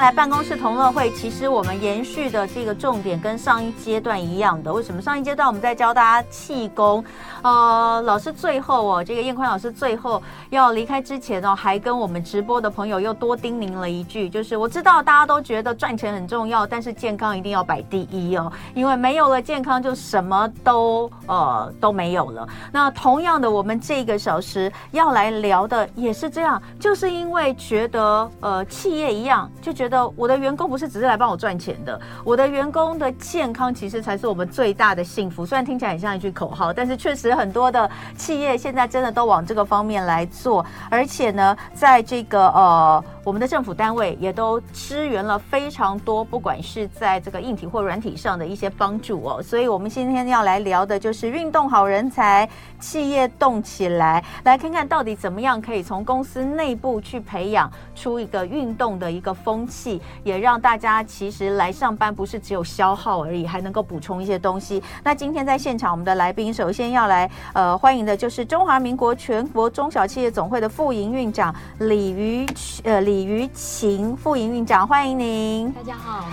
来办公室同乐会，其实我们延续的这个重点跟上一阶段一样的。为什么上一阶段我们在教大家气功？呃，老师最后哦，这个燕宽老师最后要离开之前哦，还跟我们直播的朋友又多叮咛了一句，就是我知道大家都觉得赚钱很重要，但是健康一定要摆第一哦，因为没有了健康，就什么都呃都没有了。那同样的，我们这个小时要来聊的也是这样，就是因为觉得呃企业一样，就觉得我的员工不是只是来帮我赚钱的，我的员工的健康其实才是我们最大的幸福。虽然听起来很像一句口号，但是确实。很多的企业现在真的都往这个方面来做，而且呢，在这个呃，我们的政府单位也都支援了非常多，不管是在这个硬体或软体上的一些帮助哦。所以，我们今天要来聊的就是运动好人才，企业动起来，来看看到底怎么样可以从公司内部去培养出一个运动的一个风气，也让大家其实来上班不是只有消耗而已，还能够补充一些东西。那今天在现场，我们的来宾首先要来。呃，欢迎的就是中华民国全国中小企业总会的副营运长李于呃李于晴副营运长，欢迎您。大家好，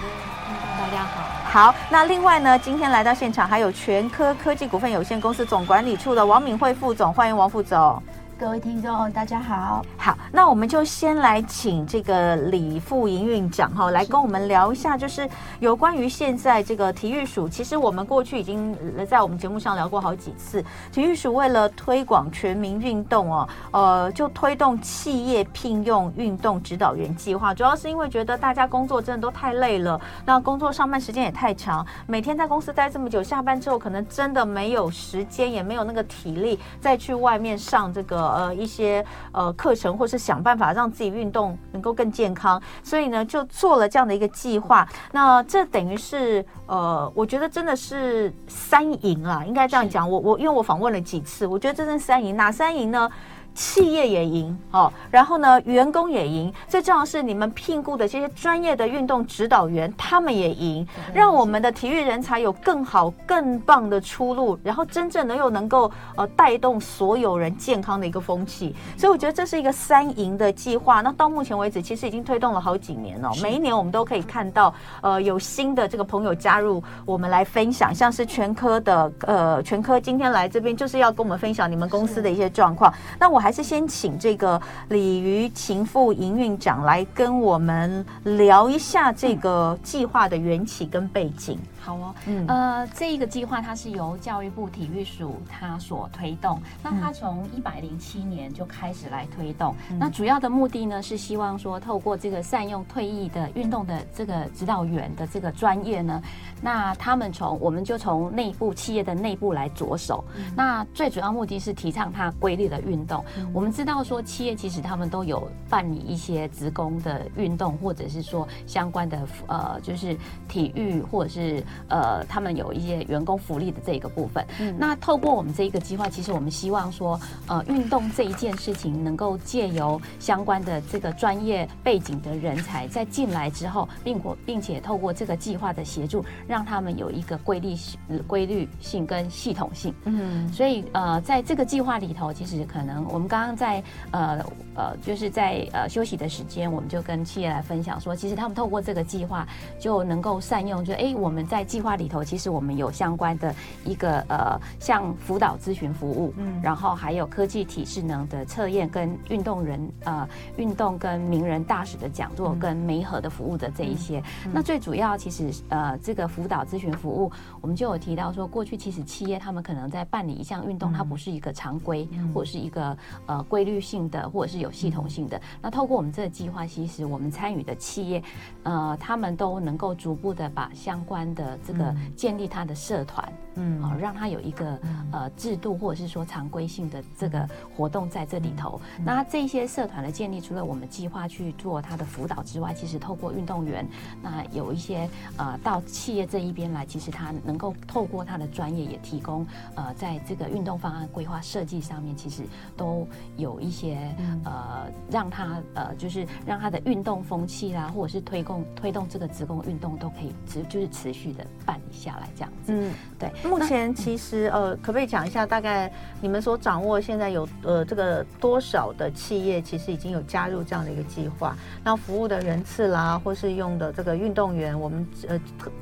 大家好。好，那另外呢，今天来到现场还有全科科技股份有限公司总管理处的王敏慧副总，欢迎王副总。各位听众，大家好。好，那我们就先来请这个李副营运长哈，来跟我们聊一下，就是有关于现在这个体育署。其实我们过去已经在我们节目上聊过好几次，体育署为了推广全民运动哦，呃，就推动企业聘用运动指导员计划。主要是因为觉得大家工作真的都太累了，那工作上班时间也太长，每天在公司待这么久，下班之后可能真的没有时间，也没有那个体力再去外面上这个。呃，一些呃课程，或是想办法让自己运动能够更健康，所以呢，就做了这样的一个计划。那这等于是呃，我觉得真的是三赢啊，应该这样讲。我我因为我访问了几次，我觉得这是三赢。哪三赢呢？企业也赢哦，然后呢，员工也赢。最重要是你们聘雇的这些专业的运动指导员，他们也赢，让我们的体育人才有更好、更棒的出路，然后真正的又能够呃带动所有人健康的一个风气。所以我觉得这是一个三赢的计划。那到目前为止，其实已经推动了好几年了。每一年我们都可以看到呃有新的这个朋友加入我们来分享，像是全科的呃全科今天来这边就是要跟我们分享你们公司的一些状况。那我。还是先请这个鲤鱼情妇营运长来跟我们聊一下这个计划的缘起跟背景。好哦，嗯，呃，这一个计划它是由教育部体育署它所推动，那它从一百零七年就开始来推动，嗯，那主要的目的呢是希望说透过这个善用退役的运动的这个指导员的这个专业呢，那他们从我们就从内部企业的内部来着手，嗯，那最主要目的是提倡它规律的运动，嗯。我们知道说企业其实他们都有办理一些职工的运动，或者是说相关的呃就是体育或者是。呃，他们有一些员工福利的这个部分。嗯，那透过我们这一个计划，其实我们希望说，呃，运动这一件事情能够借由相关的这个专业背景的人才在进来之后，并或并且透过这个计划的协助，让他们有一个规律性、规律性跟系统性。嗯，所以呃，在这个计划里头，其实可能我们刚刚在呃呃，就是在呃休息的时间，我们就跟企业来分享说，其实他们透过这个计划就能够善用，就哎，我们在计划里头，其实我们有相关的一个呃，像辅导咨询服务，嗯，然后还有科技体适能的测验，跟运动人呃运动跟名人大使的讲座，跟媒合的服务的这一些。嗯、那最主要其实呃，这个辅导咨询服务，我们就有提到说，过去其实企业他们可能在办理一项运动，它不是一个常规，或者是一个呃规律性的，或者是有系统性的。那透过我们这个计划，其实我们参与的企业，呃，他们都能够逐步的把相关的。这个建立他的社团，嗯，哦，让他有一个呃制度，或者是说常规性的这个活动在这里头。那这些社团的建立，除了我们计划去做他的辅导之外，其实透过运动员，那有一些呃到企业这一边来，其实他能够透过他的专业，也提供呃在这个运动方案规划设计上面，其实都有一些呃让他呃就是让他的运动风气啦，或者是推动推动这个职工运动都可以持就是持续的办理下来，这样子。嗯，对。目前其实呃，可不可以讲一下，大概你们所掌握现在有呃这个多少的企业其实已经有加入这样的一个计划？那服务的人次啦，或是用的这个运动员，我们呃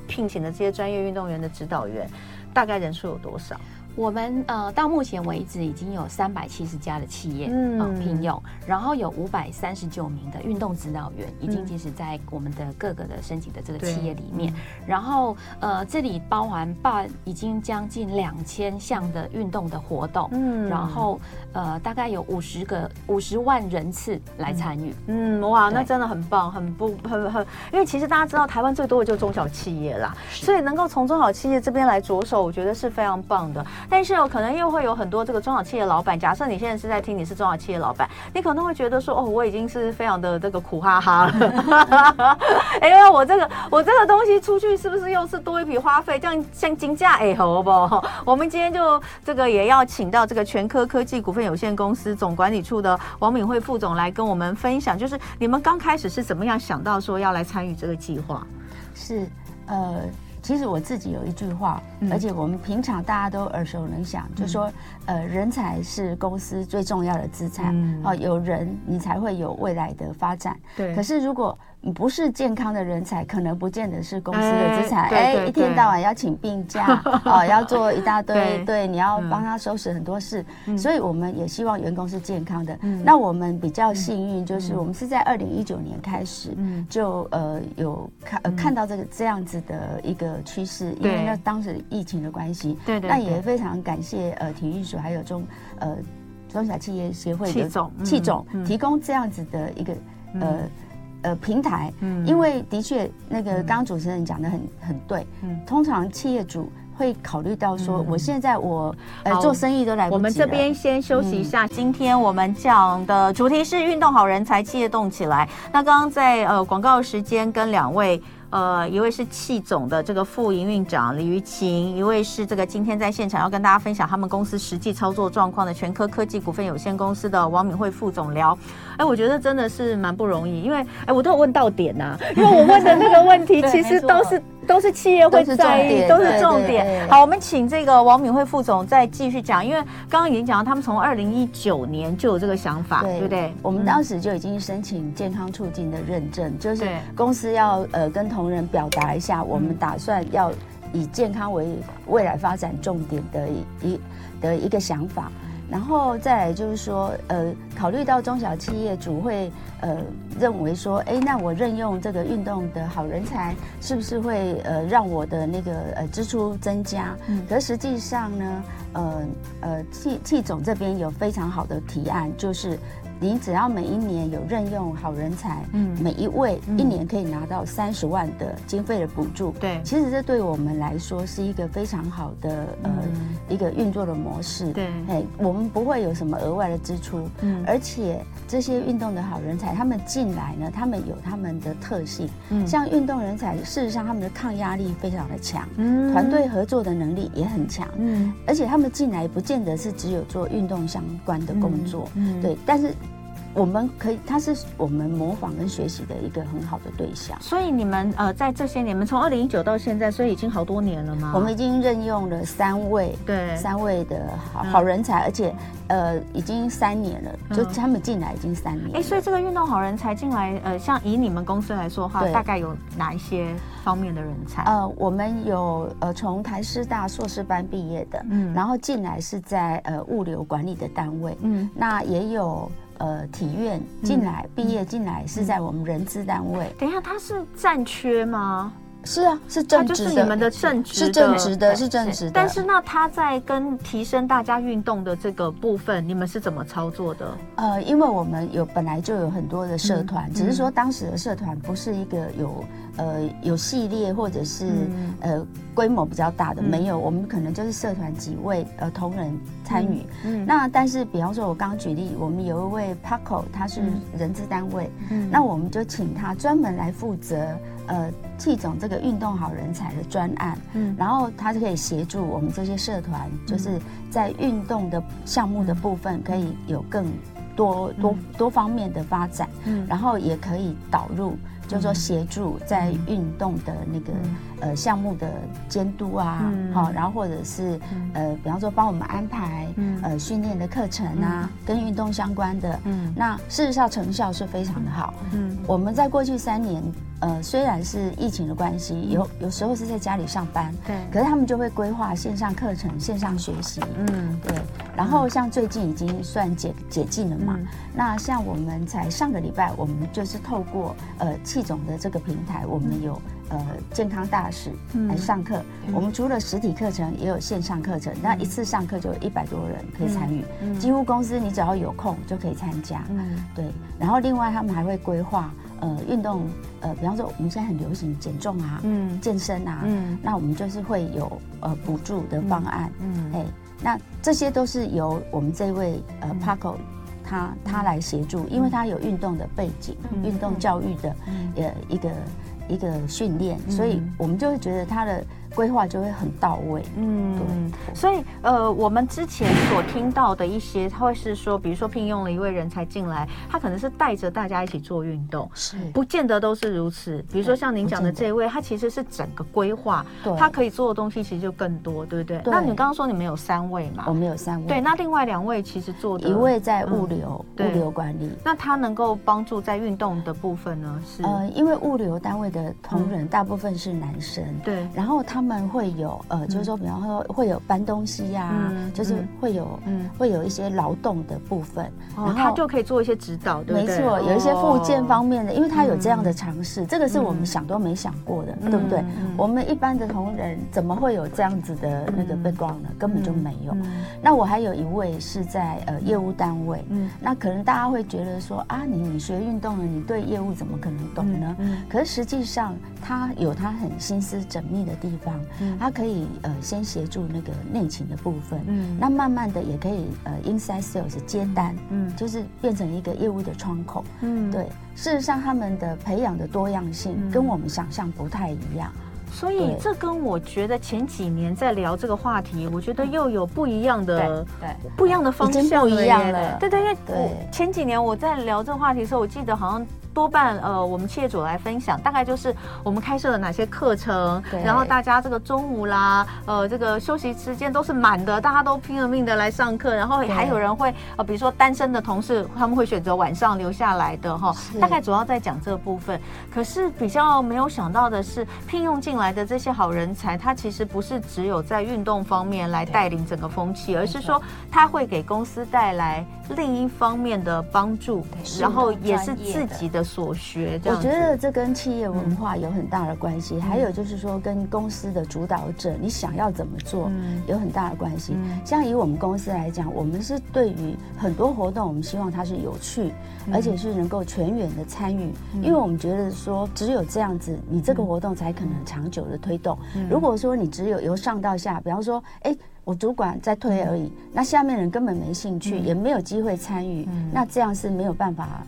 聘请的这些专业运动员的指导员，大概人数有多少？我们呃到目前为止已经有三百七十家的企业嗯、呃、聘用，然后有五百三十九名的运动指导员已经其实在我们的各个的申请的这个企业里面，嗯、然后呃这里包含办已经将近两千项的运动的活动，嗯，然后呃大概有五十个五十万人次来参与，嗯哇，那真的很棒，很不 很很，因为其实大家知道台湾最多的就是中小企业啦，所以能够从中小企业这边来着手，我觉得是非常棒的。但是有可能又会有很多这个中小企业老板，假设你现在是在听，你是中小企业老板，你可能会觉得说，哦，我已经是非常的这个苦哈哈了，哎呀，我这个我这个东西出去是不是又是多一笔花费？这样像金价哎，好不好？我们今天就这个也要请到这个全科科技股份有限公司总管理处的王敏慧副总来跟我们分享，就是你们刚开始是怎么样想到说要来参与这个计划？是呃。其实我自己有一句话，而且我们平常大家都耳熟能详，嗯、就说，呃，人才是公司最重要的资产，哦、嗯，有人你才会有未来的发展。对。可是如果不是健康的人才，可能不见得是公司的资产。哎，一天到晚要请病假，哦，要做一大堆，对，对，你要帮他收拾很多事。嗯、所以我们也希望员工是健康的。嗯、那我们比较幸运，就是我们是在二零一九年开始就呃有看呃看到这个这样子的一个趋势，因为那当时疫情的关系。对对。那也非常感谢呃体育署还有中呃中小企业协会的企总提供这样子的一个呃。呃，平台，嗯，因为的确，那个刚刚主持人讲的很很对，嗯，通常企业主会考虑到说，我现在我呃做生意都来不及。我们这边先休息一下，今天我们讲的主题是运动好人才，企业动起来。那刚刚在呃广告时间跟两位。呃，一位是气总的这个副营运长李于晴，一位是这个今天在现场要跟大家分享他们公司实际操作状况的全科科技股份有限公司的王敏慧副总聊。哎，我觉得真的是蛮不容易，因为哎，我都有问到点呐、啊，因为我问的那个问题 其实都是都是企业会在意，都是重点。好，我们请这个王敏慧副总再继续讲，因为刚刚已经讲到他们从二零一九年就有这个想法，对，对不对？我们当时就已经申请健康促进的认证，就是公司要呃跟同同仁表达一下，我们打算要以健康为未来发展重点的一的一个想法，然后再来就是说，呃，考虑到中小企业主会呃认为说，哎，那我任用这个运动的好人才，是不是会呃让我的那个呃支出增加？嗯，可实际上呢，呃呃，企企总这边有非常好的提案，就是。你只要每一年有任用好人才，嗯，每一位一年可以拿到三十万的经费的补助，对，其实这对我们来说是一个非常好的呃一个运作的模式，对，哎，我们不会有什么额外的支出，嗯，而且这些运动的好人才他们进来呢，他们有他们的特性，嗯，像运动人才，事实上他们的抗压力非常的强，嗯，团队合作的能力也很强，嗯，而且他们进来不见得是只有做运动相关的工作，嗯，对，但是。我们可以，他是我们模仿跟学习的一个很好的对象。所以你们呃，在这些年，你们从二零一九到现在，所以已经好多年了吗？我们已经任用了三位，对，三位的好好人才，而且呃，已经三年了，就他们进来已经三年。哎，所以这个运动好人才进来，呃，像以你们公司来说的话，大概有哪一些方面的人才？呃，我们有呃，从台师大硕士班毕业的，嗯，然后进来是在呃物流管理的单位，嗯，那也有。呃，体院进来毕业进来是在我们人资单位。等一下，他是暂缺吗？是啊，是正职的，就是你们的正职，是正职的，是正职的。但是那他在跟提升大家运动的这个部分，你们是怎么操作的？呃，因为我们有本来就有很多的社团，嗯、只是说当时的社团不是一个有呃有系列或者是、嗯、呃规模比较大的，嗯、没有。我们可能就是社团几位呃同仁参与。嗯，嗯那但是比方说，我刚刚举例，我们有一位 Paco，他是人资单位，嗯，那我们就请他专门来负责。呃，企总这个运动好人才的专案，嗯，然后他就可以协助我们这些社团，就是在运动的项目的部分可以有更多多多方面的发展，嗯，然后也可以导入。就是说协助在运动的那个呃项目的监督啊，好，然后或者是呃，比方说帮我们安排呃训练的课程啊，跟运动相关的，嗯，那事实上成效是非常的好。嗯，我们在过去三年，呃，虽然是疫情的关系，有有时候是在家里上班，对，可是他们就会规划线上课程、线上学习，嗯，对。然后像最近已经算解解禁了嘛，那像我们才上个礼拜，我们就是透过呃。气总的这个平台，我们有呃健康大使来上课。我们除了实体课程，也有线上课程。那一次上课就有一百多人可以参与，几乎公司你只要有空就可以参加。对。然后另外他们还会规划呃运动呃，比方说我们现在很流行减重啊，嗯，健身啊，嗯，那我们就是会有呃补助的方案，嗯，哎，那这些都是由我们这位呃 Paco。他他来协助，因为他有运动的背景，运、嗯、动教育的呃一个一个训练，嗯、所以我们就会觉得他的。规划就会很到位，嗯，对，所以呃，我们之前所听到的一些，他会是说，比如说聘用了一位人才进来，他可能是带着大家一起做运动，是，不见得都是如此。比如说像您讲的这一位，他其实是整个规划，对，他可以做的东西其实就更多，对不对？那你刚刚说你们有三位嘛？我们有三位，对，那另外两位其实做的一位在物流，物流管理，那他能够帮助在运动的部分呢？是。呃，因为物流单位的同仁大部分是男生，对，然后他们会有呃，就是说，比方说会有搬东西呀，就是会有嗯，会有一些劳动的部分，然后他就可以做一些指导，对不对？没错，有一些附件方面的，因为他有这样的尝试，这个是我们想都没想过的，对不对？我们一般的同仁怎么会有这样子的那个 background 呢？根本就没有。那我还有一位是在呃业务单位，嗯，那可能大家会觉得说啊，你你学运动了，你对业务怎么可能懂呢？可是实际上他有他很心思缜密的地方。他可以呃先协助那个内勤的部分，嗯，那慢慢的也可以呃 inside sales 接单，嗯，就是变成一个业务的窗口，嗯，对。事实上，他们的培养的多样性跟我们想象不太一样，所以这跟我觉得前几年在聊这个话题，我觉得又有不一样的对不一样的方向不一样了，对对，因为前几年我在聊这个话题的时候，我记得好像。多半呃，我们企业主来分享，大概就是我们开设了哪些课程，然后大家这个中午啦，呃，这个休息时间都是满的，大家都拼了命的来上课，然后还有人会呃，比如说单身的同事，他们会选择晚上留下来的哈，是。大概主要在讲这部分。可是比较没有想到的是，聘用进来的这些好人才，他其实不是只有在运动方面来带领整个风气，而是说他会给公司带来另一方面的帮助，然后也是自己的。所学，我觉得这跟企业文化有很大的关系，还有就是说跟公司的主导者你想要怎么做有很大的关系。像以我们公司来讲，我们是对于很多活动，我们希望它是有趣，而且是能够全员的参与，因为我们觉得说只有这样子，你这个活动才可能长久的推动。如果说你只有由上到下，比方说，哎，我主管在推而已，那下面人根本没兴趣，也没有机会参与，那这样是没有办法。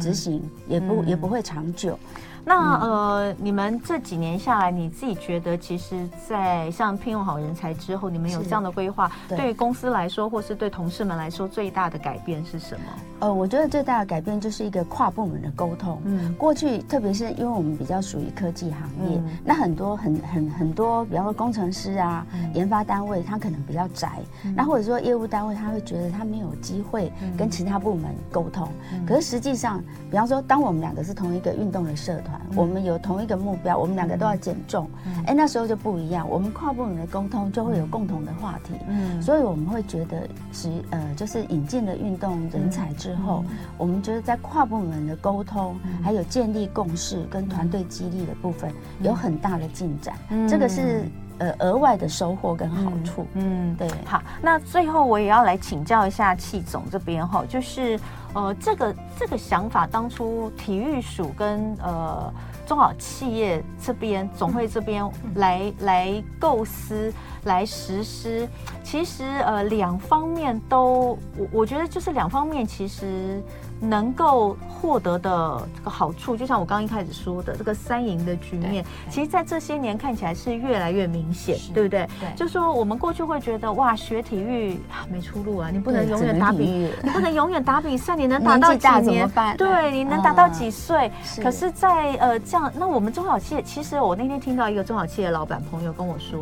执行也不、嗯、也不会长久。那呃，你们这几年下来，你自己觉得，其实，在像聘用好人才之后，你们有这样的规划，对，于公司来说，或是对同事们来说，最大的改变是什么？呃，我觉得最大的改变就是一个跨部门的沟通。嗯，过去特别是因为我们比较属于科技行业，嗯、那很多很很很多，比方说工程师啊，嗯、研发单位，他可能比较窄，嗯、那或者说业务单位，他会觉得他没有机会跟其他部门沟通。嗯、可是实际上，比方说，当我们两个是同一个运动的社团。我们有同一个目标，我们两个都要减重。哎，那时候就不一样，我们跨部门的沟通就会有共同的话题。嗯，所以我们会觉得，是呃，就是引进了运动人才之后，我们觉得在跨部门的沟通，还有建立共识跟团队激励的部分，有很大的进展。这个是呃额外的收获跟好处。嗯，对。好，那最后我也要来请教一下戚总这边哈，就是。呃，这个这个想法当初体育署跟呃中小企业这边总会这边来来构思来实施，其实呃两方面都我我觉得就是两方面其实。能够获得的这个好处，就像我刚刚一开始说的，这个三赢的局面，其实，在这些年看起来是越来越明显，对不对？对，就说我们过去会觉得，哇，学体育没出路啊，你不能永远打比，你不能永远打比赛，你能达到几年？对，你能达到几岁？可是，在呃这样，那我们中小企业，其实我那天听到一个中小企业老板朋友跟我说，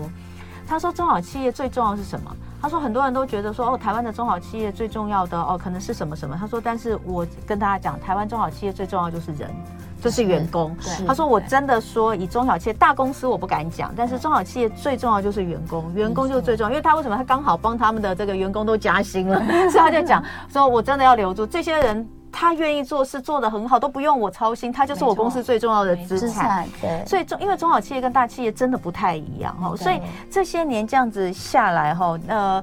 他说中小企业最重要是什么？他说很多人都觉得说哦，台湾的中小企业最重要的哦，可能是什么什么？他说，但是我跟大家讲，台湾中小企业最重要就是人。就是员工，他说我真的说以中小企业大公司我不敢讲，但是中小企业最重要就是员工，员工就是最重要，因为他为什么？他刚好帮他们的这个员工都加薪了，所以他就讲说我真的要留住这些人，他愿意做事做得很好，都不用我操心，他就是我公司最重要的资产。对，所以中因为中小企业跟大企业真的不太一样哈，所以这些年这样子下来哈，呃，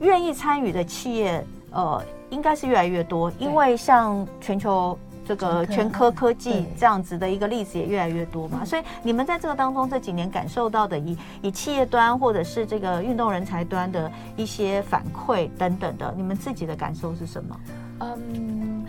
愿意参与的企业呃应该是越来越多，因为像全球。这个全科科技这样子的一个例子也越来越多嘛，所以你们在这个当中这几年感受到的以以企业端或者是这个运动人才端的一些反馈等等的，你们自己的感受是什么？嗯，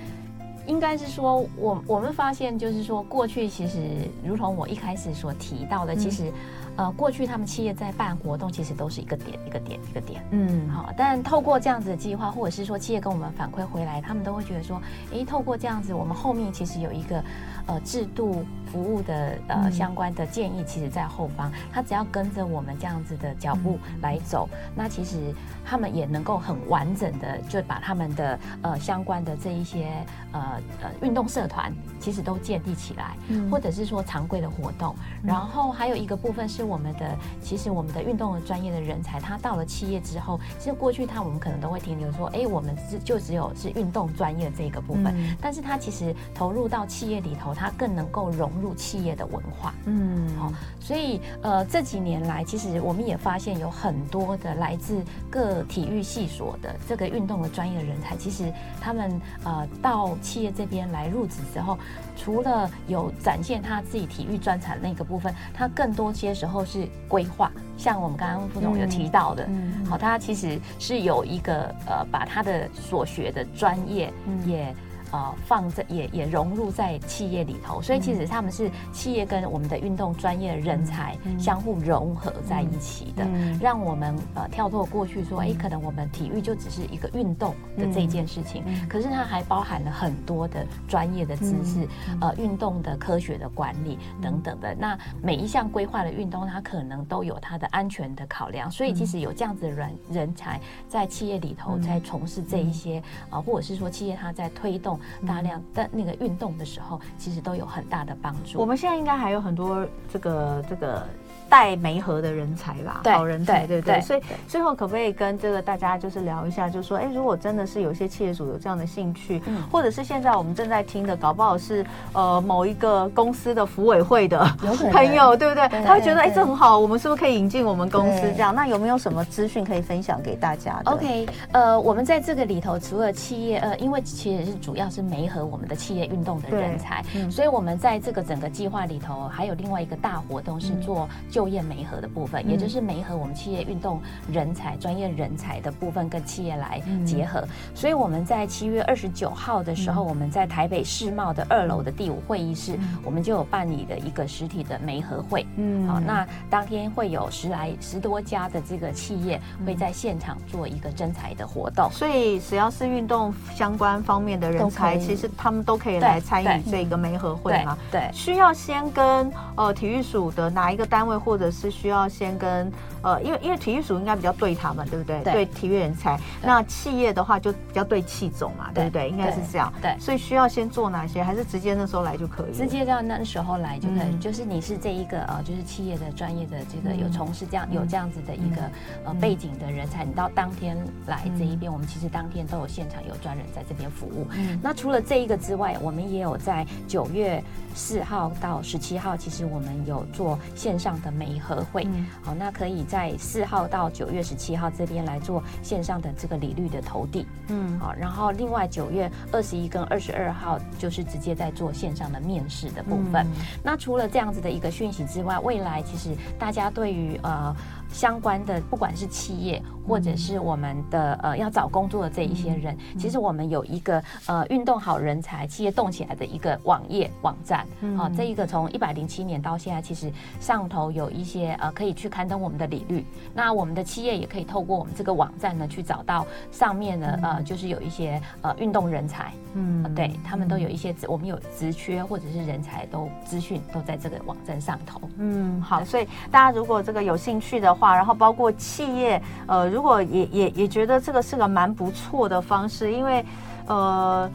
应该是说我我们发现就是说过去其实如同我一开始所提到的，其实。呃，过去他们企业在办活动，其实都是一个点一个点一个点，嗯，好。但透过这样子的计划，或者是说企业跟我们反馈回来，他们都会觉得说，诶，透过这样子，我们后面其实有一个呃制度服务的呃相关的建议，其实在后方，他只要跟着我们这样子的脚步来走，那其实他们也能够很完整的就把他们的呃相关的这一些呃呃运动社团，其实都建立起来，或者是说常规的活动，然后还有一个部分是。我们的其实我们的运动的专业的人才，他到了企业之后，其实过去他我们可能都会停留说，哎，我们只就只有是运动专业这一个部分，嗯、但是他其实投入到企业里头，他更能够融入企业的文化，嗯，好，所以呃这几年来，其实我们也发现有很多的来自各体育系所的这个运动的专业的人才，其实他们呃到企业这边来入职之后，除了有展现他自己体育专长那个部分，他更多些时候。是规划，像我们刚刚副总有提到的，嗯，好，他其实是有一个呃，把他的所学的专业也。呃，放在也也融入在企业里头，所以其实他们是企业跟我们的运动专业人才相互融合在一起的，让我们呃跳脱过去说，哎，可能我们体育就只是一个运动的这件事情，可是它还包含了很多的专业的知识，呃，运动的科学的管理等等的。那每一项规划的运动，它可能都有它的安全的考量，所以其实有这样子的人人才在企业里头在从事这一些啊，或者是说企业它在推动。大量的那个运动的时候，其实都有很大的帮助。我们现在应该还有很多这个这个。带媒合的人才吧，好人才，对不对？所以最后可不可以跟这个大家就是聊一下，就是说，哎，如果真的是有些企业主有这样的兴趣，或者是现在我们正在听的，搞不好是呃某一个公司的服委会的 朋友，对不对？他会觉得，哎，这很好，我们是不是可以引进我们公司这样？那有没有什么资讯可以分享给大家？OK，呃，我们在这个里头，除了企业，呃，因为其实是主要是媒合我们的企业运动的人才，嗯所以我们在这个整个计划里头，还有另外一个大活动是做。就业媒合的部分，也就是媒合我们企业运动人才、专业人才的部分跟企业来结合。所以我们在七月二十九号的时候，我们在台北世贸的二楼的第五会议室，我们就有办理的一个实体的媒合会。嗯，好，那当天会有十来十多家的这个企业会在现场做一个征才的活动。所以只要是运动相关方面的人才，其实他们都可以来参与这个媒合会嘛？对，需要先跟呃体育署的哪一个单位？或者是需要先跟呃，因为因为体育署应该比较对他们，对不对？对，对体育人才。那企业的话就比较对气总嘛，对不对？应该是这样。对，所以需要先做哪些？还是直接那时候来就可以？直接到那时候来就可以。就是你是这一个呃，就是企业的专业的这个有从事这样有这样子的一个呃背景的人才，你到当天来这一边，我们其实当天都有现场有专人在这边服务。那除了这一个之外，我们也有在九月四号到十七号，其实我们有做线上的。媒合会，好，那可以在四号到九月十七号这边来做线上的这个利率的投递，嗯，好，然后另外九月二十一跟二十二号就是直接在做线上的面试的部分。那除了这样子的一个讯息之外，未来其实大家对于呃。相关的，不管是企业或者是我们的呃要找工作的这一些人，其实我们有一个呃运动好人才企业动起来的一个网页网站。好，这一个从一百零七年到现在，其实上头有一些呃可以去刊登我们的履历。那我们的企业也可以透过我们这个网站呢，去找到上面呢呃就是有一些呃运动人才。嗯，对他们都有一些我们有职缺或者是人才都资讯都在这个网站上头。嗯，好，所以大家如果这个有兴趣的话，然后包括企业，呃，如果也也也觉得这个是个蛮不错的方式，因为，呃。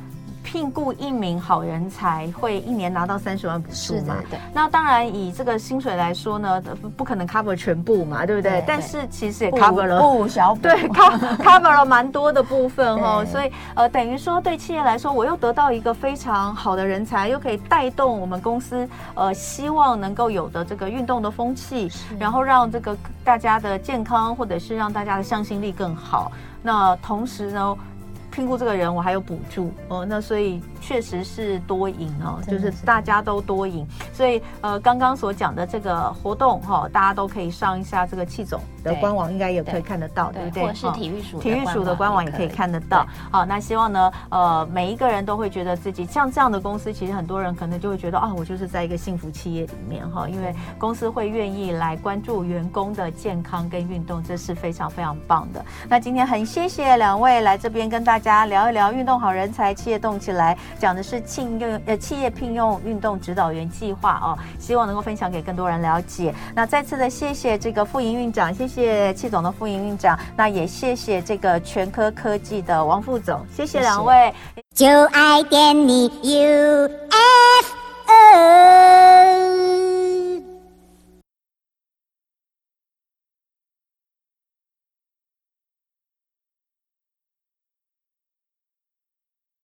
聘雇一名好人才会一年拿到三十万补助嘛？对。那当然以这个薪水来说呢，不可能 cover 全部嘛，对不对？对对，但是其实也 cover 了不小，对，cover cover 了蛮多的部分哦。所以呃，等于说对企业来说，我又得到一个非常好的人才，又可以带动我们公司呃希望能够有的这个运动的风气，然后让这个大家的健康或者是让大家的向心力更好。那同时呢，聘雇这个人，我还有补助哦，那所以确实是多赢哦，就是大家都多赢。所以呃，刚刚所讲的这个活动哈、哦，大家都可以上一下这个气总的官网，应该也可以看得到，对，对不对？或者是体育署体育署的官网也可以看得到。好，那希望呢，呃，每一个人都会觉得自己像这样的公司，其实很多人可能就会觉得啊、哦，我就是在一个幸福企业里面哈，因为公司会愿意来关注员工的健康跟运动，这是非常非常棒的。那今天很谢谢两位来这边跟大家。家聊一聊运动好人才，企业动起来，讲的是聘用呃企业聘用运动指导员计划哦，希望能够分享给更多人了解。那再次的谢谢这个副营运长，谢谢戚总的副营运长，那也谢谢这个全科科技的王副总，谢谢两位。就爱点你 UFO。